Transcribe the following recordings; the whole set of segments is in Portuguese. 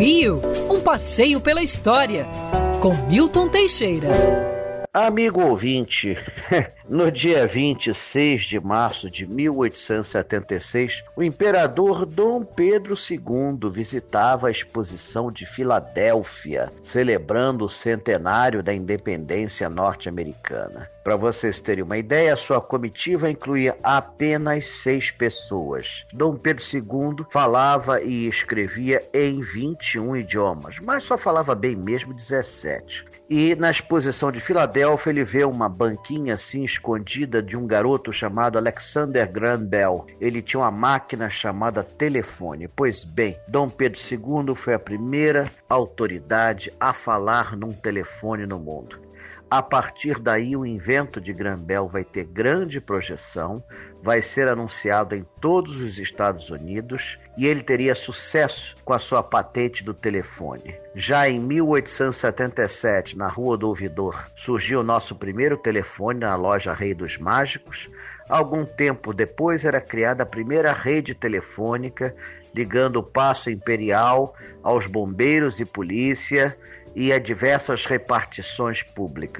Rio, um passeio pela história, com Milton Teixeira. Amigo ouvinte, no dia 26 de março de 1876, o imperador Dom Pedro II visitava a exposição de Filadélfia, celebrando o centenário da independência norte-americana. Para vocês terem uma ideia, sua comitiva incluía apenas seis pessoas. Dom Pedro II falava e escrevia em 21 idiomas, mas só falava bem mesmo 17. E na exposição de Filadélfia, ele vê uma banquinha assim escondida de um garoto chamado Alexander Graham Bell. Ele tinha uma máquina chamada telefone. Pois bem, Dom Pedro II foi a primeira autoridade a falar num telefone no mundo. A partir daí, o invento de Grambel vai ter grande projeção, vai ser anunciado em todos os Estados Unidos e ele teria sucesso com a sua patente do telefone. Já em 1877, na Rua do Ouvidor, surgiu o nosso primeiro telefone na loja Rei dos Mágicos. Algum tempo depois era criada a primeira rede telefônica ligando o Paço Imperial aos bombeiros e polícia e a diversas repartições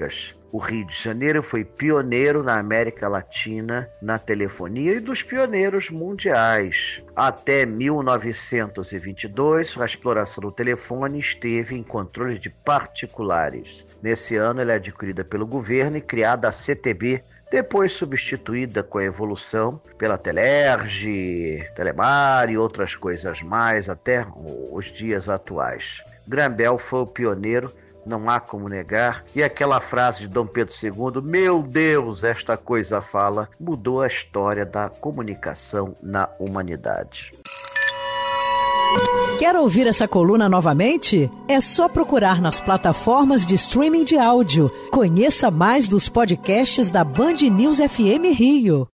públicas. O Rio de Janeiro foi pioneiro na América Latina na telefonia e dos pioneiros mundiais. Até 1922, a exploração do telefone esteve em controle de particulares. Nesse ano, ela é adquirida pelo governo e criada a CTB, depois substituída com a evolução pela Telerge, Telemar e outras coisas mais até os dias atuais. Grambel foi o pioneiro, não há como negar, e aquela frase de Dom Pedro II, meu Deus, esta coisa fala, mudou a história da comunicação na humanidade. Quer ouvir essa coluna novamente? É só procurar nas plataformas de streaming de áudio. Conheça mais dos podcasts da Band News FM Rio.